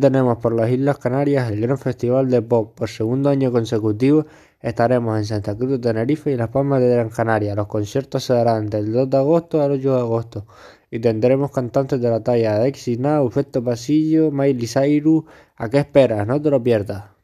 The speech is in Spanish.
Tenemos por las Islas Canarias el gran festival de pop. Por segundo año consecutivo estaremos en Santa Cruz de Tenerife y Las Palmas de Gran Canaria. Los conciertos se darán del 2 de agosto al 8 de agosto y tendremos cantantes de la talla de Now, Efecto Pasillo, Miley Cyrus. ¿A qué esperas? No te lo pierdas.